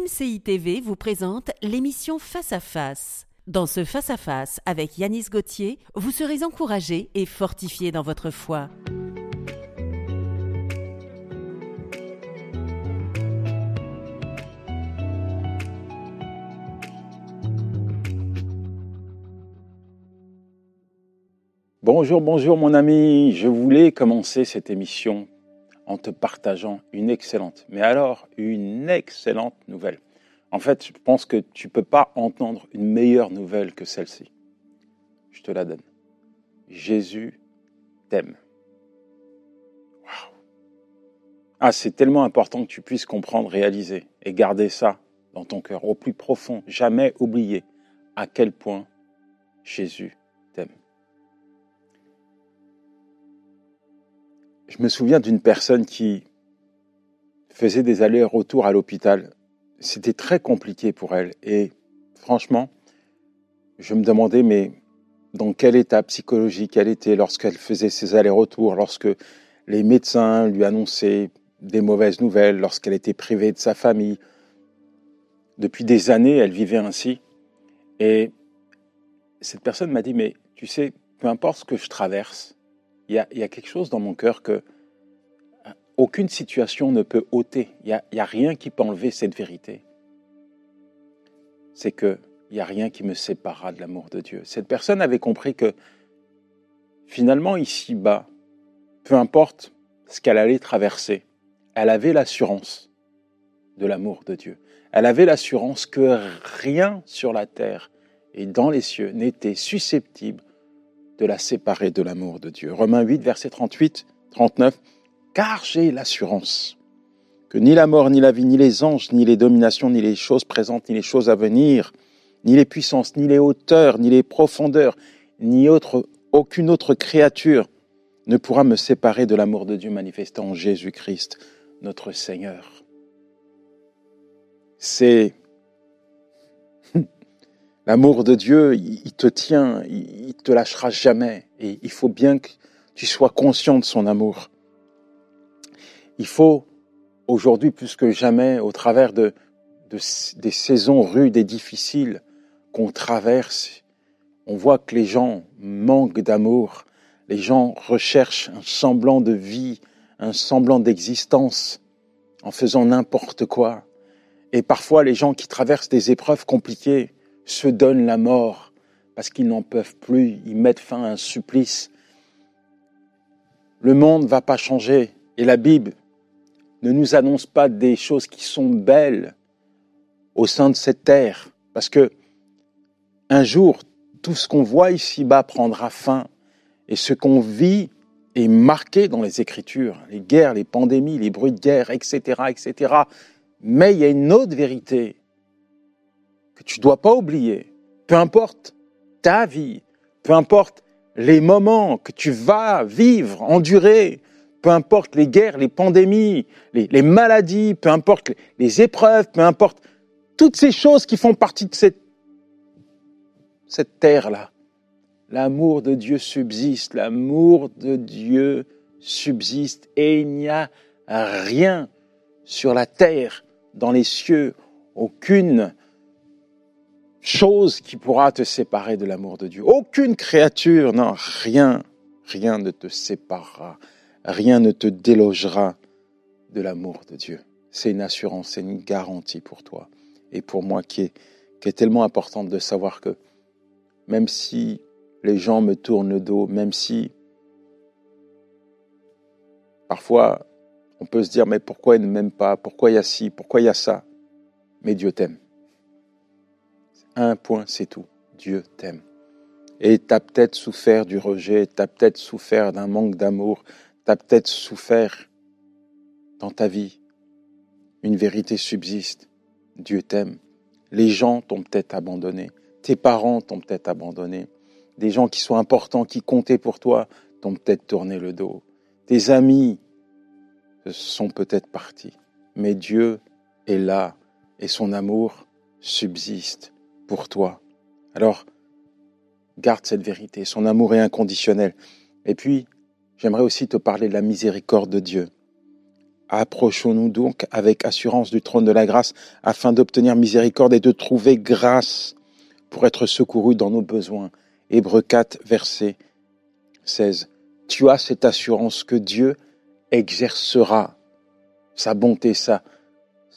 MCI TV vous présente l'émission Face à Face. Dans ce Face à Face avec Yanis Gauthier, vous serez encouragé et fortifié dans votre foi. Bonjour, bonjour mon ami. Je voulais commencer cette émission en te partageant une excellente, mais alors une excellente nouvelle. En fait, je pense que tu ne peux pas entendre une meilleure nouvelle que celle-ci. Je te la donne. Jésus t'aime. Waouh. Ah, c'est tellement important que tu puisses comprendre, réaliser et garder ça dans ton cœur au plus profond. Jamais oublier à quel point Jésus Je me souviens d'une personne qui faisait des allers-retours à l'hôpital. C'était très compliqué pour elle. Et franchement, je me demandais, mais dans quel état psychologique elle était lorsqu'elle faisait ses allers-retours, lorsque les médecins lui annonçaient des mauvaises nouvelles, lorsqu'elle était privée de sa famille. Depuis des années, elle vivait ainsi. Et cette personne m'a dit, mais tu sais, peu importe ce que je traverse, il y a, quelque chose dans mon cœur que euh, aucune situation ne peut ôter. Il n'y a, rien qui peut enlever cette vérité. C'est qu'il n'y a rien qui me séparera de l'amour de Dieu. Cette personne avait compris que finalement, ici-bas, peu importe ce qu'elle allait traverser, elle avait l'assurance de l'amour de Dieu. Elle avait l'assurance que rien sur la terre et dans les cieux n'était susceptible de la séparer de l'amour de Dieu. Romains 8, verset 38, 39. Car j'ai l'assurance que ni la mort, ni la vie, ni les anges, ni les dominations, ni les choses présentes, ni les choses à venir, ni les puissances, ni les hauteurs, ni les profondeurs, ni autre, aucune autre créature ne pourra me séparer de l'amour de Dieu manifesté en Jésus-Christ, notre Seigneur. C'est L'amour de Dieu, il te tient, il te lâchera jamais. Et il faut bien que tu sois conscient de son amour. Il faut, aujourd'hui plus que jamais, au travers de, des saisons rudes et difficiles qu'on traverse, on voit que les gens manquent d'amour. Les gens recherchent un semblant de vie, un semblant d'existence en faisant n'importe quoi. Et parfois, les gens qui traversent des épreuves compliquées, se donnent la mort parce qu'ils n'en peuvent plus, ils mettent fin à un supplice. Le monde ne va pas changer et la Bible ne nous annonce pas des choses qui sont belles au sein de cette terre parce que un jour, tout ce qu'on voit ici-bas prendra fin et ce qu'on vit est marqué dans les Écritures, les guerres, les pandémies, les bruits de guerre, etc., etc. Mais il y a une autre vérité tu dois pas oublier, peu importe ta vie, peu importe les moments que tu vas vivre, endurer, peu importe les guerres, les pandémies, les, maladies, peu importe les, épreuves, peu importe toutes ces choses qui font partie de cette terre-là. L'amour de Dieu subsiste, l'amour de Dieu subsiste et il n'y a rien sur la terre, dans les cieux, aucune chose qui pourra te séparer de l'amour de Dieu. Aucune créature, non, rien, rien ne te séparera, rien ne te délogera de l'amour de Dieu. C'est une assurance, c'est une garantie pour toi et pour moi qui est, qui est tellement importante de savoir que même si les gens me tournent le dos, même si parfois on peut se dire mais pourquoi ils ne m'aiment pas, pourquoi il y a ci, pourquoi il y a ça, mais Dieu t'aime. Un point, c'est tout. Dieu t'aime. Et tu as peut-être souffert du rejet, tu as peut-être souffert d'un manque d'amour, tu as peut-être souffert dans ta vie. Une vérité subsiste. Dieu t'aime. Les gens t'ont peut-être abandonné. Tes parents t'ont peut-être abandonné. Des gens qui sont importants, qui comptaient pour toi, t'ont peut-être tourné le dos. Tes amis sont peut-être partis. Mais Dieu est là et son amour subsiste toi. Alors, garde cette vérité. Son amour est inconditionnel. Et puis, j'aimerais aussi te parler de la miséricorde de Dieu. Approchons-nous donc avec assurance du trône de la grâce afin d'obtenir miséricorde et de trouver grâce pour être secourus dans nos besoins. Hébreux 4, verset 16. Tu as cette assurance que Dieu exercera sa bonté, sa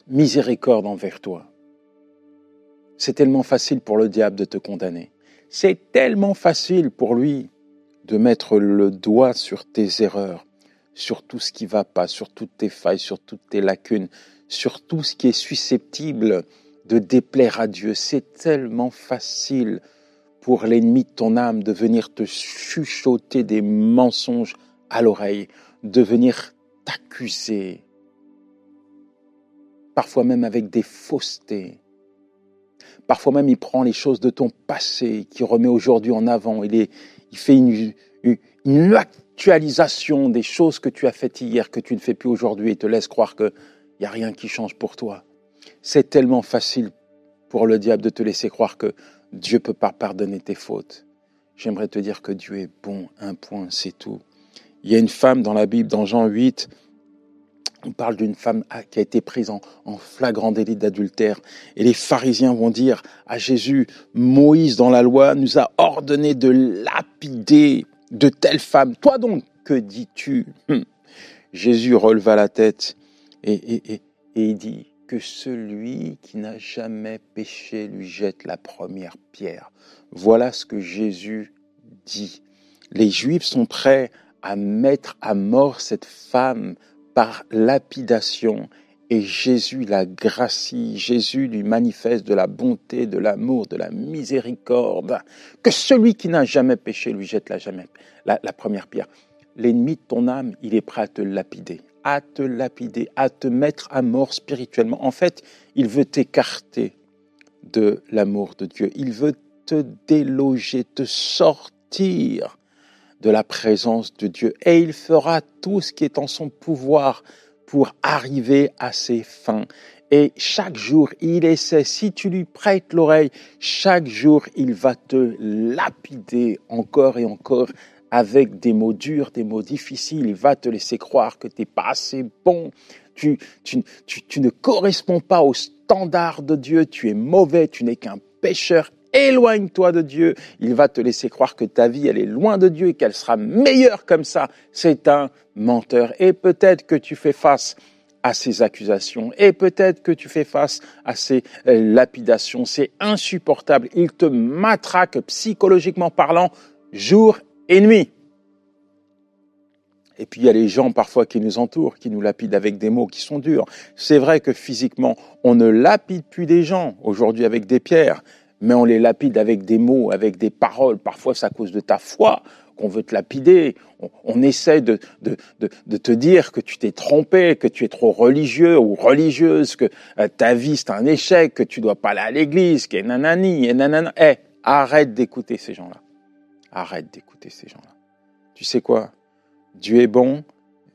miséricorde envers toi. C'est tellement facile pour le diable de te condamner. C'est tellement facile pour lui de mettre le doigt sur tes erreurs, sur tout ce qui va pas, sur toutes tes failles, sur toutes tes lacunes, sur tout ce qui est susceptible de déplaire à Dieu. C'est tellement facile pour l'ennemi de ton âme de venir te chuchoter des mensonges à l'oreille, de venir t'accuser, parfois même avec des faussetés. Parfois même il prend les choses de ton passé, qui remet aujourd'hui en avant. Il, est, il fait une, une, actualisation des choses que tu as faites hier, que tu ne fais plus aujourd'hui, et te laisse croire qu'il n'y a rien qui change pour toi. C'est tellement facile pour le diable de te laisser croire que Dieu peut pas pardonner tes fautes. J'aimerais te dire que Dieu est bon, un point, c'est tout. Il y a une femme dans la Bible, dans Jean 8, on parle d'une femme qui a été prise en, flagrant délit d'adultère. Et les pharisiens vont dire à Jésus, Moïse dans la loi nous a ordonné de lapider de telles femmes. Toi donc, que dis-tu? Hum. Jésus releva la tête et, et, et, et il dit que celui qui n'a jamais péché lui jette la première pierre. Voilà ce que Jésus dit. Les Juifs sont prêts à mettre à mort cette femme par lapidation. Et Jésus la gracie, Jésus lui manifeste de la bonté, de l'amour, de la miséricorde. Que celui qui n'a jamais péché lui jette la, la première pierre. L'ennemi de ton âme, il est prêt à te lapider, à te lapider, à te mettre à mort spirituellement. En fait, il veut t'écarter de l'amour de Dieu. Il veut te déloger, te sortir de la présence de Dieu. Et il fera tout ce qui est en son pouvoir pour arriver à ses fins. Et chaque jour, il essaie, si tu lui prêtes l'oreille, chaque jour, il va te lapider encore et encore avec des mots durs, des mots difficiles. Il va te laisser croire que tu n'es pas assez bon, tu, tu, tu ne corresponds pas au standard de Dieu, tu es mauvais, tu n'es qu'un pécheur éloigne-toi de Dieu. Il va te laisser croire que ta vie, elle est loin de Dieu et qu'elle sera meilleure comme ça. C'est un menteur. Et peut-être que tu fais face à ces accusations et peut-être que tu fais face à ces euh, lapidations. C'est insupportable. Il te matraque psychologiquement parlant jour et nuit. Et puis il y a les gens parfois qui nous entourent, qui nous lapident avec des mots qui sont durs. C'est vrai que physiquement, on ne lapide plus des gens aujourd'hui avec des pierres, mais on les lapide avec des mots, avec des paroles. Parfois, c'est à cause de ta foi qu'on veut te lapider. On, essaie de, te dire que tu t'es trompé, que tu es trop religieux ou religieuse, que euh, ta vie c'est un échec, que tu dois pas aller à l'église, que nanani, et nanana. Eh, arrête d'écouter ces gens-là. Arrête d'écouter ces gens-là. Tu sais quoi? Dieu est bon,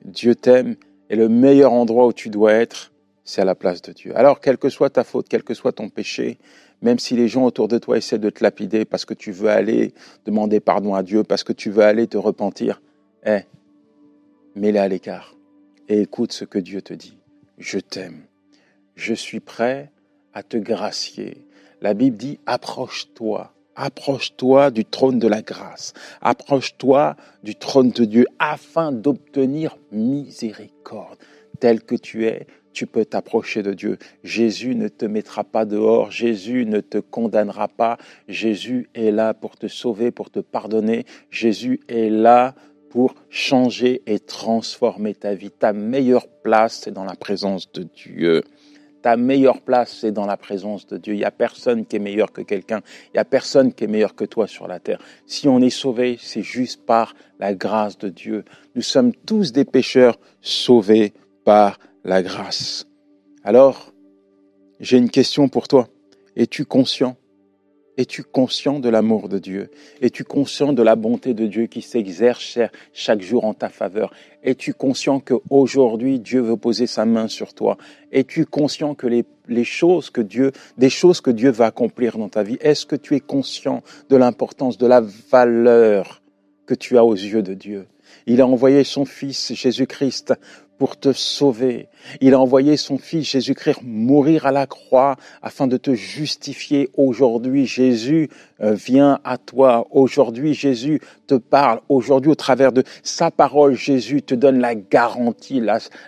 Dieu t'aime, et le meilleur endroit où tu dois être, c'est à la place de Dieu. Alors, quelle que soit ta faute, quel que soit ton péché, même si les gens autour de toi essaient de te lapider parce que tu veux aller demander pardon à Dieu, parce que tu veux aller te repentir, eh, mets-les à l'écart et écoute ce que Dieu te dit. Je t'aime. Je suis prêt à te gracier. La Bible dit, approche-toi. Approche-toi du trône de la grâce. Approche-toi du trône de Dieu afin d'obtenir miséricorde. Tel que tu es, tu peux t'approcher de Dieu. Jésus ne te mettra pas dehors, Jésus ne te condamnera pas, Jésus est là pour te sauver, pour te pardonner, Jésus est là pour changer et transformer ta vie. Ta meilleure place, c'est dans la présence de Dieu. Ta meilleure place, c'est dans la présence de Dieu. Il n'y a personne qui est meilleur que quelqu'un. Il n'y a personne qui est meilleur que toi sur la terre. Si on est sauvé, c'est juste par la grâce de Dieu. Nous sommes tous des pécheurs sauvés par la grâce. Alors, j'ai une question pour toi. Es-tu conscient? Es-tu conscient de l'amour de Dieu? Es-tu conscient de la bonté de Dieu qui s'exerce chaque jour en ta faveur? Es-tu conscient qu'aujourd'hui Dieu veut poser sa main sur toi? Es-tu conscient que les, choses que Dieu, des choses que Dieu va accomplir dans ta vie, est-ce que tu es conscient de l'importance, de la valeur que tu as aux yeux de Dieu? Il a envoyé son Fils Jésus-Christ pour te sauver. Il a envoyé son Fils Jésus-Christ mourir à la croix afin de te justifier. Aujourd'hui, Jésus euh, vient à toi. Aujourd'hui, Jésus te parle. Aujourd'hui, au travers de sa parole, Jésus te donne la garantie,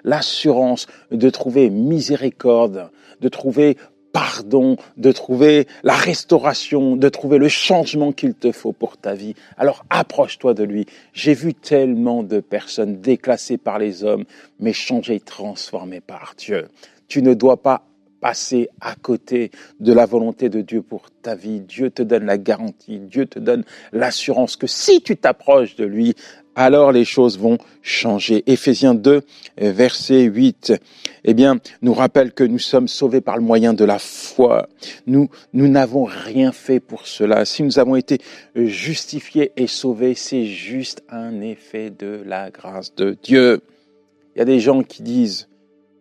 l'assurance de trouver miséricorde, de trouver pardon, de trouver la restauration, de trouver le changement qu'il te faut pour ta vie. Alors approche-toi de lui. J'ai vu tellement de personnes déclassées par les hommes, mais changées, transformées par Dieu. Tu ne dois pas passer à côté de la volonté de Dieu pour ta vie. Dieu te donne la garantie, Dieu te donne l'assurance que si tu t'approches de lui, alors les choses vont changer. Éphésiens 2, verset 8, eh bien, nous rappelle que nous sommes sauvés par le moyen de la foi. Nous, nous n'avons rien fait pour cela. Si nous avons été justifiés et sauvés, c'est juste un effet de la grâce de Dieu. Il y a des gens qui disent,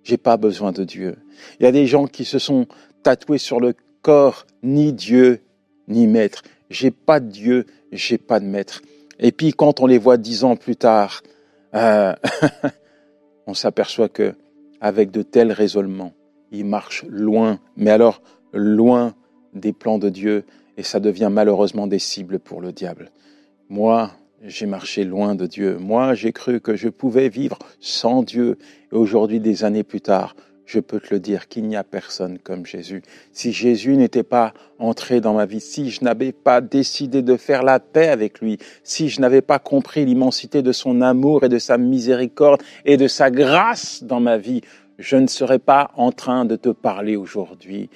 j'ai pas besoin de Dieu. Il y a des gens qui se sont tatoués sur le corps, ni Dieu, ni maître. J'ai pas de Dieu, j'ai pas de maître. Et puis quand on les voit dix ans plus tard, euh, on s'aperçoit que avec de tels raisonnements, ils marchent loin, mais alors loin des plans de Dieu, et ça devient malheureusement des cibles pour le diable. Moi, j'ai marché loin de Dieu. Moi, j'ai cru que je pouvais vivre sans Dieu. Et aujourd'hui, des années plus tard, je peux te le dire qu'il n'y a personne comme Jésus. Si Jésus n'était pas entré dans ma vie, si je n'avais pas décidé de faire la paix avec lui, si je n'avais pas compris l'immensité de son amour et de sa miséricorde et de sa grâce dans ma vie, je ne serais pas en train de te parler aujourd'hui.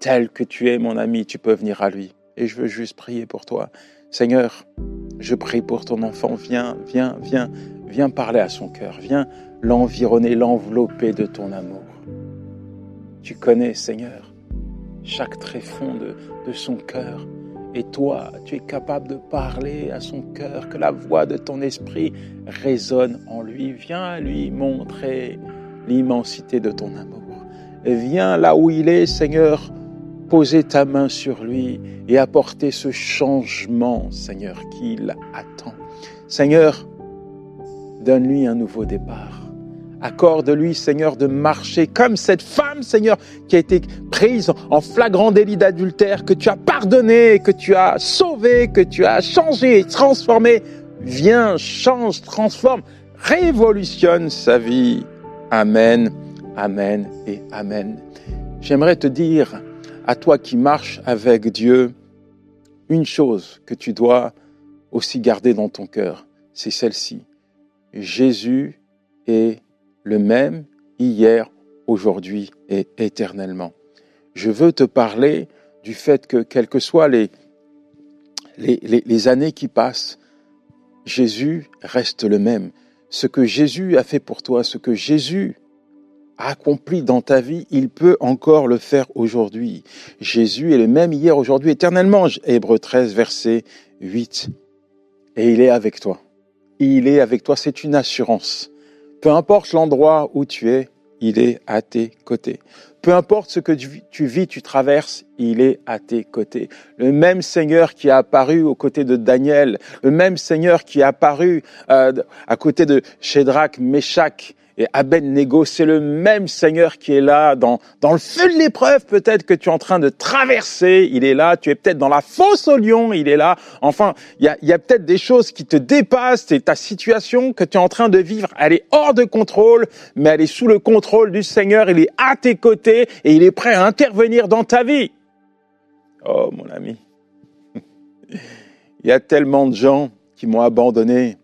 Tel que tu es, mon ami, tu peux venir à lui. Et je veux juste prier pour toi. Seigneur, je prie pour ton enfant. Viens, viens, viens, viens parler à son cœur. Viens l'environner, l'envelopper de ton amour. Tu connais, Seigneur, chaque tréfonds de, de son cœur. Et toi, tu es capable de parler à son cœur, que la voix de ton esprit résonne en lui. Viens lui montrer l'immensité de ton amour. Viens là où il est, Seigneur, poser ta main sur lui et apporter ce changement, Seigneur, qu'il attend. Seigneur, donne-lui un nouveau départ. Accorde-lui, Seigneur, de marcher comme cette femme, Seigneur, qui a été prise en flagrant délit d'adultère, que tu as pardonné, que tu as sauvé, que tu as changé, transformé. Viens, change, transforme, révolutionne sa vie. Amen, Amen et Amen. J'aimerais te dire, à toi qui marches avec Dieu, une chose que tu dois aussi garder dans ton cœur, c'est celle-ci. Jésus est le même hier, aujourd'hui et éternellement. Je veux te parler du fait que, quelles que soient les, les, années qui passent, Jésus reste le même. Ce que Jésus a fait pour toi, ce que Jésus a accompli dans ta vie, il peut encore le faire aujourd'hui. Jésus est le même hier, aujourd'hui, éternellement. Hébreu 13, verset 8. Et il est avec toi. Il est avec toi, c'est une assurance. Peu importe l'endroit où tu es, il est à tes côtés. Peu importe ce que tu vis, tu traverses, il est à tes côtés. Le même Seigneur qui a apparu aux côtés de Daniel, le même Seigneur qui a apparu euh, à côté de Shadrach, Meshach et Abednego, c'est le même Seigneur qui est là dans, dans le feu de l'épreuve peut-être que tu es en train de traverser. Il est là, tu es peut-être dans la fosse au lion, il est là. Enfin, il y a, y a peut-être des choses qui te dépassent et ta situation que tu es en train de vivre, elle est hors de contrôle, mais elle est sous le contrôle du Seigneur. Il est à tes côtés et il est prêt à intervenir dans ta vie. Oh mon ami, il y a tellement de gens qui m'ont abandonné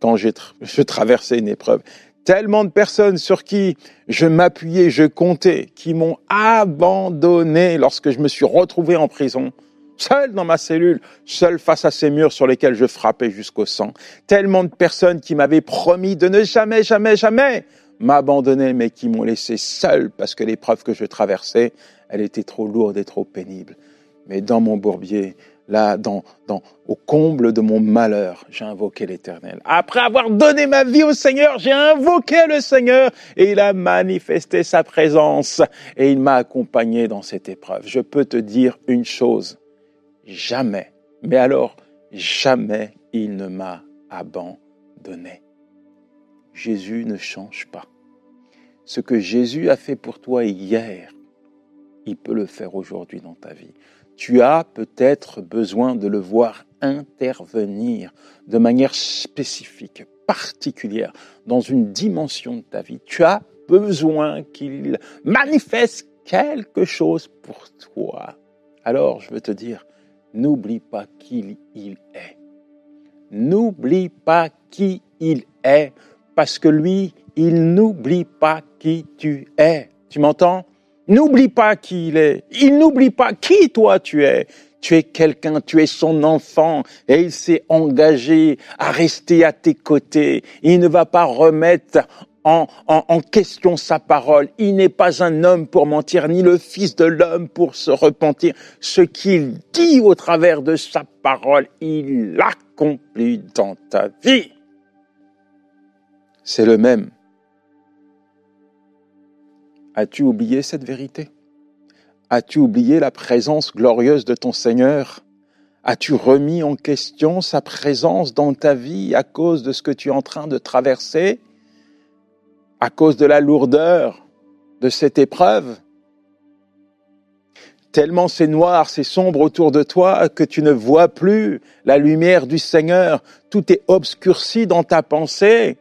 quand j'ai je traversais une épreuve tellement de personnes sur qui je m'appuyais, je comptais, qui m'ont abandonné lorsque je me suis retrouvé en prison, seul dans ma cellule, seul face à ces murs sur lesquels je frappais jusqu'au sang. Tellement de personnes qui m'avaient promis de ne jamais, jamais, jamais m'abandonner, mais qui m'ont laissé seul parce que l'épreuve que je traversais, elle était trop lourde et trop pénible. Mais dans mon bourbier, là, dans, dans, au comble de mon malheur, j'ai invoqué l'Éternel. Après avoir donné ma vie au Seigneur, j'ai invoqué le Seigneur et il a manifesté sa présence et il m'a accompagné dans cette épreuve. Je peux te dire une chose, jamais, mais alors jamais il ne m'a abandonné. Jésus ne change pas. Ce que Jésus a fait pour toi hier, il peut le faire aujourd'hui dans ta vie. Tu as peut-être besoin de le voir intervenir de manière spécifique, particulière, dans une dimension de ta vie. Tu as besoin qu'il manifeste quelque chose pour toi. Alors, je veux te dire, n'oublie pas qui il est. N'oublie pas qui il est, parce que lui, il n'oublie pas qui tu es. Tu m'entends? N'oublie pas qui il est. Il n'oublie pas qui toi tu es. Tu es quelqu'un, tu es son enfant et il s'est engagé à rester à tes côtés. Il ne va pas remettre en, en, question sa parole. Il n'est pas un homme pour mentir, ni le fils de l'homme pour se repentir. Ce qu'il dit au travers de sa parole, il l'accomplit dans ta vie. C'est le même. As-tu oublié cette vérité? As-tu oublié la présence glorieuse de ton Seigneur? As-tu remis en question sa présence dans ta vie à cause de ce que tu es en train de traverser? À cause de la lourdeur de cette épreuve? Tellement c'est noir, c'est sombre autour de toi que tu ne vois plus la lumière du Seigneur. Tout est obscurci dans ta pensée.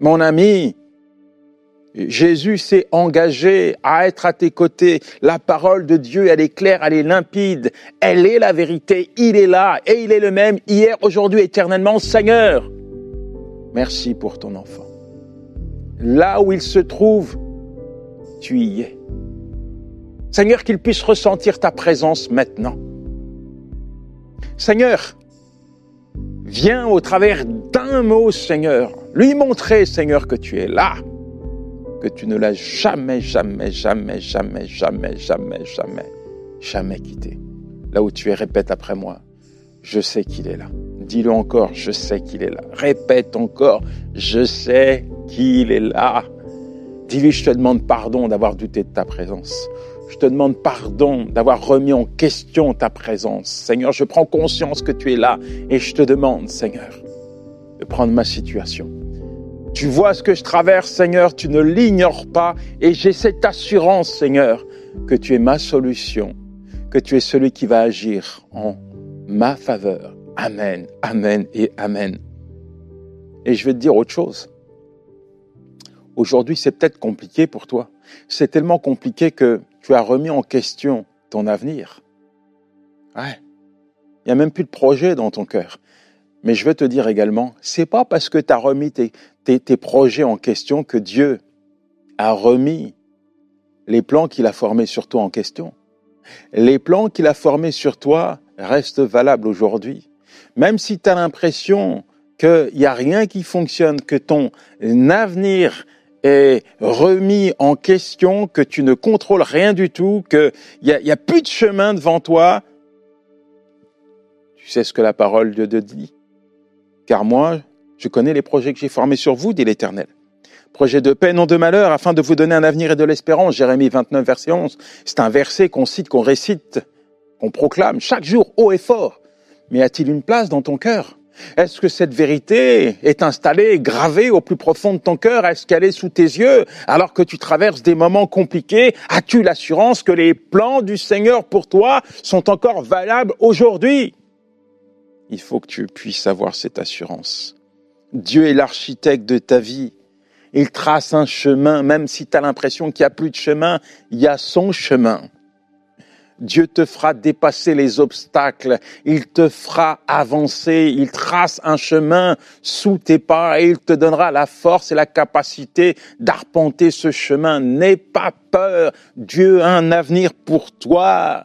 Mon ami, Jésus s'est engagé à être à tes côtés. La parole de Dieu, elle est claire, elle est limpide. Elle est la vérité. Il est là et il est le même hier, aujourd'hui, éternellement. Seigneur, merci pour ton enfant. Là où il se trouve, tu y es. Seigneur, qu'il puisse ressentir ta présence maintenant. Seigneur, viens au travers d'un mot, Seigneur, lui montrer, Seigneur, que tu es là que tu ne l'as jamais, jamais, jamais, jamais, jamais, jamais, jamais, jamais quitté. Là où tu es, répète après moi. Je sais qu'il est là. Dis-le encore, je sais qu'il est là. Répète encore, je sais qu'il est là. Dis-lui, je te demande pardon d'avoir douté de ta présence. Je te demande pardon d'avoir remis en question ta présence. Seigneur, je prends conscience que tu es là et je te demande, Seigneur, de prendre ma situation tu vois ce que je traverse, Seigneur, tu ne l'ignores pas, et j'ai cette assurance, Seigneur, que tu es ma solution, que tu es celui qui va agir en ma faveur. Amen, Amen et Amen. Et je vais te dire autre chose. Aujourd'hui, c'est peut-être compliqué pour toi. C'est tellement compliqué que tu as remis en question ton avenir. Ouais. Il n'y a même plus de projet dans ton cœur. Mais je veux te dire également, c'est pas parce que tu as remis tes, projets en question que Dieu a remis les plans qu'il a formés sur toi en question. Les plans qu'il a formés sur toi restent valables aujourd'hui. Même si tu as l'impression qu'il n'y a rien qui fonctionne, que ton avenir est remis en question, que tu ne contrôles rien du tout, qu'il n'y a, a plus de chemin devant toi, tu sais ce que la parole de Dieu dit? Car moi, je connais les projets que j'ai formés sur vous, dit l'Éternel. Projet de paix, non de malheur, afin de vous donner un avenir et de l'espérance. Jérémie 29, verset 11. C'est un verset qu'on cite, qu'on récite, qu'on proclame chaque jour haut et fort. Mais a-t-il une place dans ton cœur? Est-ce que cette vérité est installée, gravée au plus profond de ton cœur? Est-ce qu'elle est sous tes yeux alors que tu traverses des moments compliqués? As-tu l'assurance que les plans du Seigneur pour toi sont encore valables aujourd'hui? Il faut que tu puisses avoir cette assurance. Dieu est l'architecte de ta vie. Il trace un chemin, même si tu as l'impression qu'il n'y a plus de chemin, il y a son chemin. Dieu te fera dépasser les obstacles, il te fera avancer, il trace un chemin sous tes pas et il te donnera la force et la capacité d'arpenter ce chemin. N'aie pas peur, Dieu a un avenir pour toi,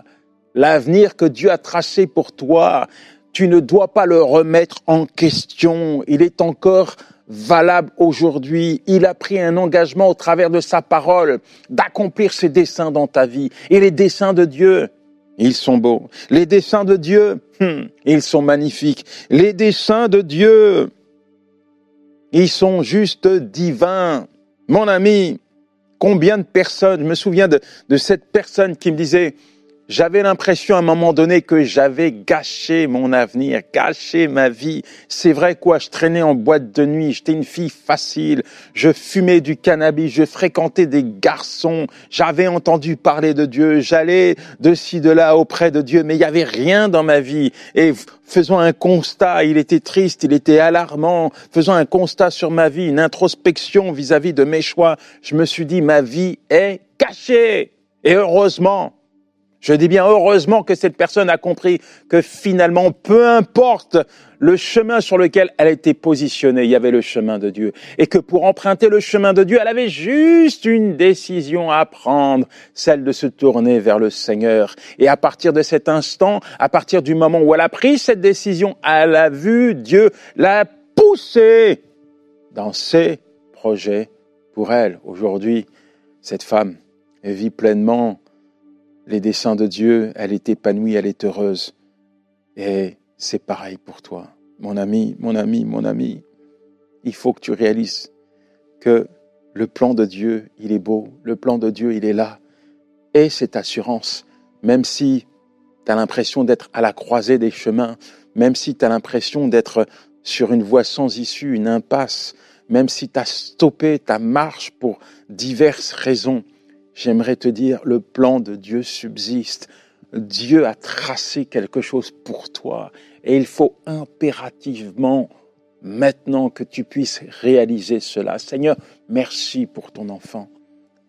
l'avenir que Dieu a tracé pour toi tu ne dois pas le remettre en question. Il est encore valable aujourd'hui. Il a pris un engagement au travers de sa parole d'accomplir ses desseins dans ta vie. Et les desseins de Dieu, ils sont beaux. Les desseins de Dieu, hmm, ils sont magnifiques. Les desseins de Dieu, ils sont juste divins. Mon ami, combien de personnes, je me souviens de, de cette personne qui me disait, J'avais l'impression à un moment donné que j'avais gâché mon avenir, gâché ma vie. C'est vrai quoi, je traînais en boîte de nuit, j'étais une fille facile, je fumais du cannabis, je fréquentais des garçons, j'avais entendu parler de Dieu, j'allais de ci, de là auprès de Dieu, mais il n'y avait rien dans ma vie. Et faisant un constat, il était triste, il était alarmant, faisant un constat sur ma vie, une introspection vis-à-vis -vis de mes choix, je me suis dit, ma vie est cachée. Et heureusement, je dis bien heureusement que cette personne a compris que finalement, peu importe le chemin sur lequel elle était positionnée, il y avait le chemin de Dieu. Et que pour emprunter le chemin de Dieu, elle avait juste une décision à prendre, celle de se tourner vers le Seigneur. Et à partir de cet instant, à partir du moment où elle a pris cette décision, elle a vu Dieu la pousser dans ses projets pour elle. Aujourd'hui, cette femme vit pleinement les desseins de Dieu, elle est épanouie, elle est heureuse. Et c'est pareil pour toi. Mon ami, mon ami, mon ami, il faut que tu réalises que le plan de Dieu, il est beau, le plan de Dieu, il est là. Et cette assurance, même si tu as l'impression d'être à la croisée des chemins, même si tu as l'impression d'être sur une voie sans issue, une impasse, même si tu as stoppé ta marche pour diverses raisons, j'aimerais te dire, le plan de Dieu subsiste. Dieu a tracé quelque chose pour toi et il faut impérativement maintenant que tu puisses réaliser cela. Seigneur, merci pour ton enfant.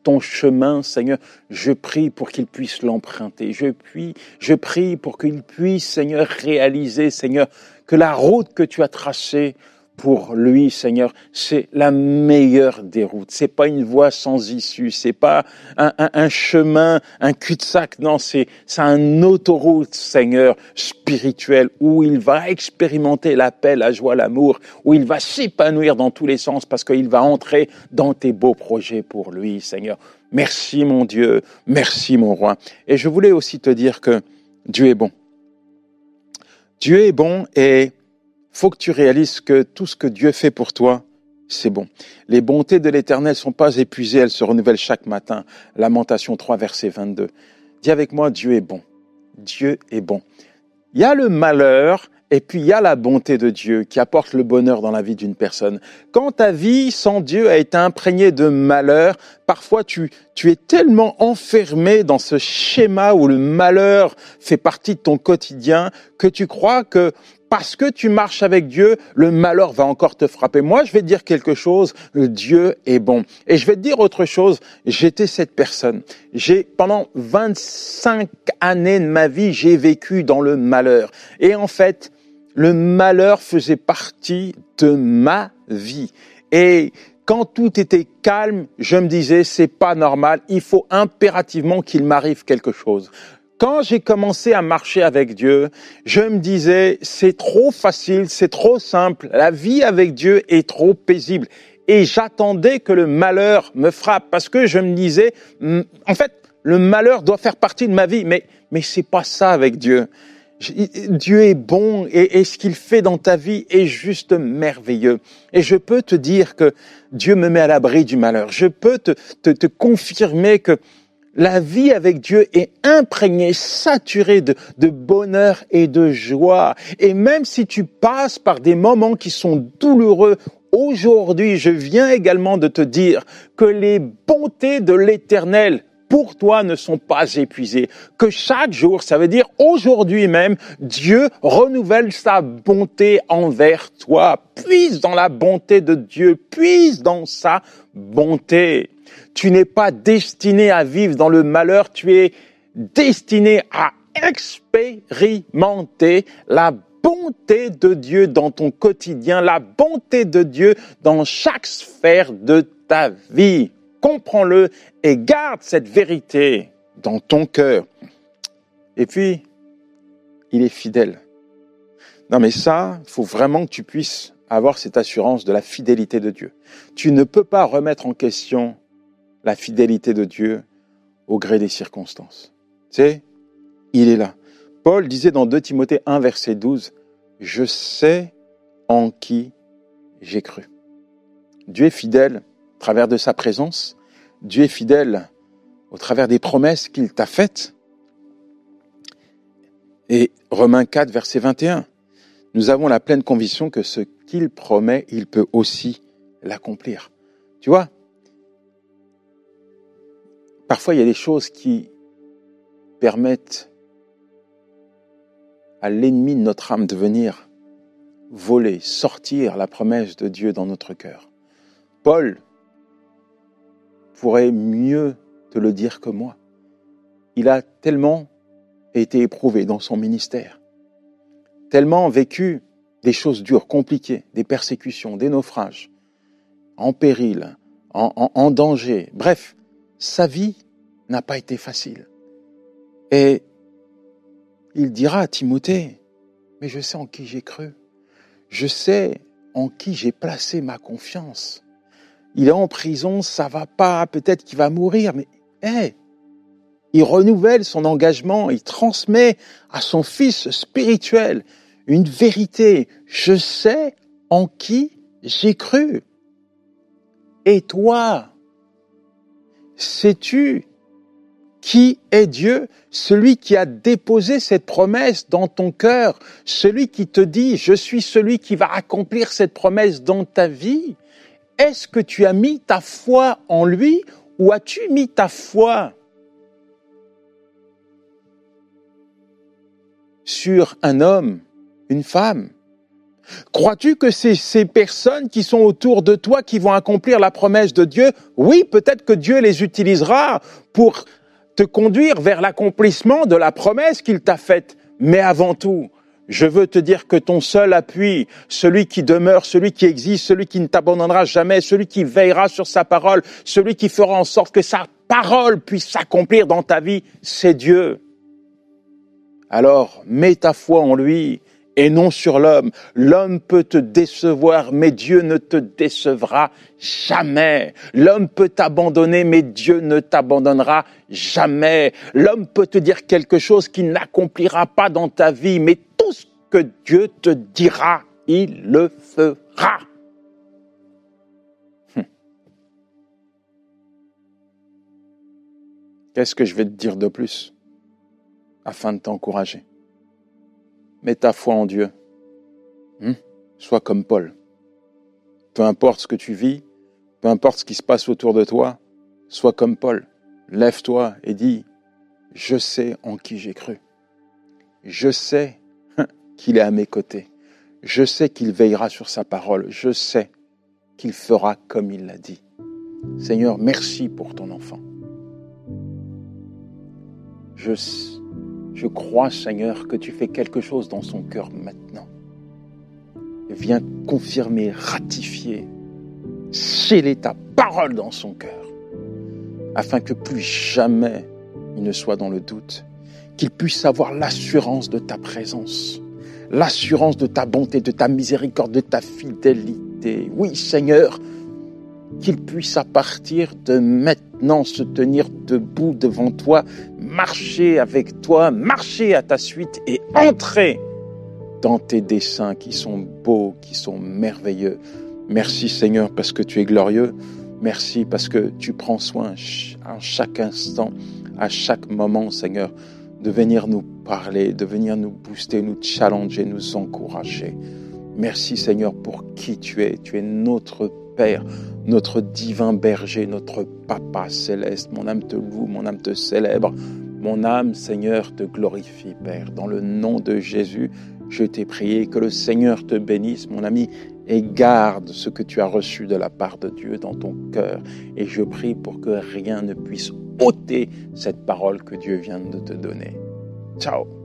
Ton chemin, Seigneur, je prie pour qu'il puisse l'emprunter. Je prie, je prie pour qu'il puisse, Seigneur, réaliser, Seigneur, que la route que tu as tracée pour lui, Seigneur, c'est la meilleure des routes. C'est pas une voie sans issue. C'est pas un, chemin, un cul-de-sac. Non, c'est, c'est un autoroute, Seigneur, spirituel, où il va expérimenter la paix, la joie, l'amour, où il va s'épanouir dans tous les sens parce qu'il va entrer dans tes beaux projets pour lui, Seigneur. Merci, mon Dieu. Merci, mon roi. Et je voulais aussi te dire que Dieu est bon. Dieu est bon et faut que tu réalises que tout ce que Dieu fait pour toi, c'est bon. Les bontés de l'Éternel sont pas épuisées, elles se renouvellent chaque matin. Lamentation 3, verset 22. Dis avec moi, Dieu est bon. Dieu est bon. Il y a le malheur et puis il y a la bonté de Dieu qui apporte le bonheur dans la vie d'une personne. Quand ta vie sans Dieu a été imprégnée de malheur, parfois tu, tu es tellement enfermé dans ce schéma où le malheur fait partie de ton quotidien que tu crois que parce que tu marches avec Dieu, le malheur va encore te frapper. Moi, je vais te dire quelque chose, Dieu est bon. Et je vais te dire autre chose, j'étais cette personne. J'ai, pendant 25 années de ma vie, j'ai vécu dans le malheur. Et en fait, le malheur faisait partie de ma vie. Et quand tout était calme, je me disais, c'est pas normal, il faut impérativement qu'il m'arrive quelque chose. Quand j'ai commencé à marcher avec Dieu, je me disais, c'est trop facile, c'est trop simple, la vie avec Dieu est trop paisible. Et j'attendais que le malheur me frappe parce que je me disais, hmm, en fait, le malheur doit faire partie de ma vie, mais, mais c'est pas ça avec Dieu. Dieu est bon et, ce qu'il fait dans ta vie est juste merveilleux. Et je peux te dire que Dieu me met à l'abri du malheur. Je peux te, te confirmer que la vie avec Dieu est imprégnée, saturée de, bonheur et de joie. Et même si tu passes par des moments qui sont douloureux, aujourd'hui, je viens également de te dire que les bontés de l'Éternel pour toi ne sont pas épuisées. Que chaque jour, ça veut dire aujourd'hui même, Dieu renouvelle sa bonté envers toi. Puise dans la bonté de Dieu, puise dans sa bonté. Tu n'es pas destiné à vivre dans le malheur, tu es destiné à expérimenter la bonté de Dieu dans ton quotidien, la bonté de Dieu dans chaque sphère de ta vie. Comprends-le et garde cette vérité dans ton cœur. Et puis, il est fidèle. Non mais ça, il faut vraiment que tu puisses avoir cette assurance de la fidélité de Dieu. Tu ne peux pas remettre en question la fidélité de Dieu au gré des circonstances. Tu sais, il est là. Paul disait dans 2 Timothée 1, verset 12, Je sais en qui j'ai cru. Dieu est fidèle au travers de sa présence. Dieu est fidèle au travers des promesses qu'il t'a faites. Et Romains 4, verset 21. Nous avons la pleine conviction que ce qu'il promet, il peut aussi l'accomplir. Tu vois, parfois il y a des choses qui permettent à l'ennemi de notre âme de venir voler, sortir la promesse de Dieu dans notre cœur. Paul pourrait mieux te le dire que moi. Il a tellement été éprouvé dans son ministère, tellement vécu des choses dures, compliquées, des persécutions, des naufrages, en péril, en, danger. Bref, sa vie n'a pas été facile. Et il dira à Timothée, mais je sais en qui j'ai cru. Je sais en qui j'ai placé ma confiance. Il est en prison, ça va pas, peut-être qu'il va mourir, mais hé, il renouvelle son engagement, il transmet à son fils spirituel une vérité. Je sais en qui j'ai cru. Et toi, sais-tu qui est Dieu, celui qui a déposé cette promesse dans ton cœur, celui qui te dit, je suis celui qui va accomplir cette promesse dans ta vie. Est-ce que tu as mis ta foi en lui ou as-tu mis ta foi sur un homme, une femme? Crois-tu que c'est ces personnes qui sont autour de toi qui vont accomplir la promesse de Dieu? Oui, peut-être que Dieu les utilisera pour te conduire vers l'accomplissement de la promesse qu'il t'a faite. Mais avant tout, je veux te dire que ton seul appui, celui qui demeure, celui qui existe, celui qui ne t'abandonnera jamais, celui qui veillera sur sa parole, celui qui fera en sorte que sa parole puisse s'accomplir dans ta vie, c'est Dieu. Alors, mets ta foi en lui et non sur l'homme. L'homme peut te décevoir, mais Dieu ne te décevra jamais. L'homme peut t'abandonner, mais Dieu ne t'abandonnera jamais. L'homme peut te dire quelque chose qui n'accomplira pas dans ta vie, mais tout ce que Dieu te dira, il le fera. Hum. Qu'est-ce que je vais te dire de plus afin de t'encourager? Mets ta foi en Dieu. Hmm? Sois comme Paul. Peu importe ce que tu vis, peu importe ce qui se passe autour de toi, sois comme Paul. Lève-toi et dis, je sais en qui j'ai cru. Je sais qu'il est à mes côtés. Je sais qu'il veillera sur sa parole. Je sais qu'il fera comme il l'a dit. Seigneur, merci pour ton enfant. Je je crois, Seigneur, que tu fais quelque chose dans son cœur maintenant. Viens confirmer, ratifier, sceller ta parole dans son cœur, afin que plus jamais il ne soit dans le doute, qu'il puisse avoir l'assurance de ta présence, l'assurance de ta bonté, de ta miséricorde, de ta fidélité. Oui, Seigneur, qu'il puisse à partir de maintenant se tenir debout devant toi, marcher avec toi, marcher à ta suite et entrer dans tes desseins qui sont beaux, qui sont merveilleux. Merci Seigneur parce que tu es glorieux. Merci parce que tu prends soin à chaque instant, à chaque moment, Seigneur, de venir nous parler, de venir nous booster, nous challenger, nous encourager. Merci Seigneur pour qui tu es. Tu es notre Père, notre divin berger, notre Papa céleste. Mon âme te loue, mon âme te célèbre. Mon âme, Seigneur, te glorifie, Père. Dans le nom de Jésus, je t'ai prié que le Seigneur te bénisse, mon ami, et garde ce que tu as reçu de la part de Dieu dans ton cœur. Et je prie pour que rien ne puisse ôter cette parole que Dieu vient de te donner. Ciao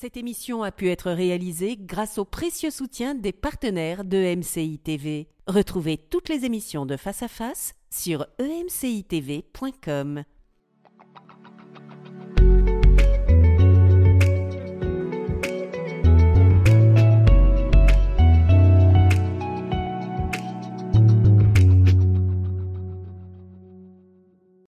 Cette émission a pu être réalisée grâce au précieux soutien des partenaires de MCI TV. Retrouvez toutes les émissions de Face à Face sur emcitv.com.